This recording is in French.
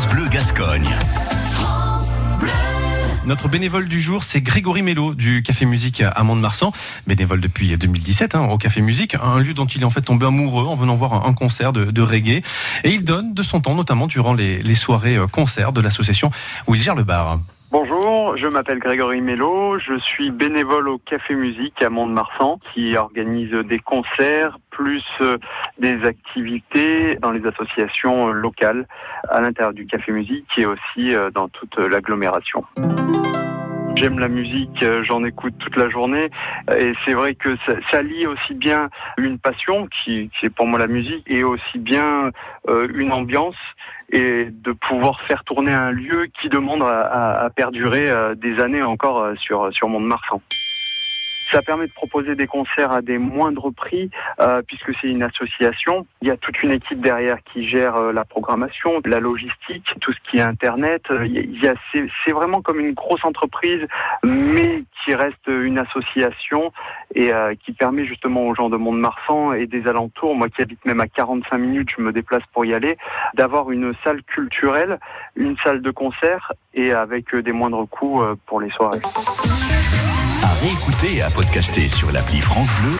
France Bleu Gascogne. Notre bénévole du jour, c'est Grégory Mello du Café Musique à Mont-de-Marsan, bénévole depuis 2017 hein, au Café Musique, un lieu dont il est en fait tombé amoureux en venant voir un, concert de, de, reggae. Et il donne de son temps, notamment durant les, les soirées euh, concerts de l'association où il gère le bar. Bonjour, je m'appelle Grégory Mello, je suis bénévole au Café Musique à Mont-de-Marsan qui organise des concerts plus euh, des activités dans les associations locales à l'intérieur du Café Musique et aussi euh, dans toute l'agglomération. J'aime la musique, euh, j'en écoute toute la journée et c'est vrai que ça, ça, lie aussi bien une passion qui, qui, est pour moi la musique et aussi bien euh, une ambiance et de pouvoir faire tourner un lieu qui demande à, à perdurer euh, des années encore sur, sur Mont-de-Marsan. Ça permet de proposer des concerts à des moindres prix euh, puisque c'est une association. Il y a toute une équipe derrière qui gère euh, la programmation, la logistique, tout ce qui est internet. Il y a, c'est, vraiment comme une grosse entreprise, mais qui reste une association et euh, qui permet justement aux gens de Mont-de-Marsan et des alentours, moi qui habite même à 45 minutes, je me déplace pour y aller, d'avoir une salle culturelle, une salle de concert et avec des moindres coûts pour les soirées. À réécouter et à podcaster sur l'appli France Bleu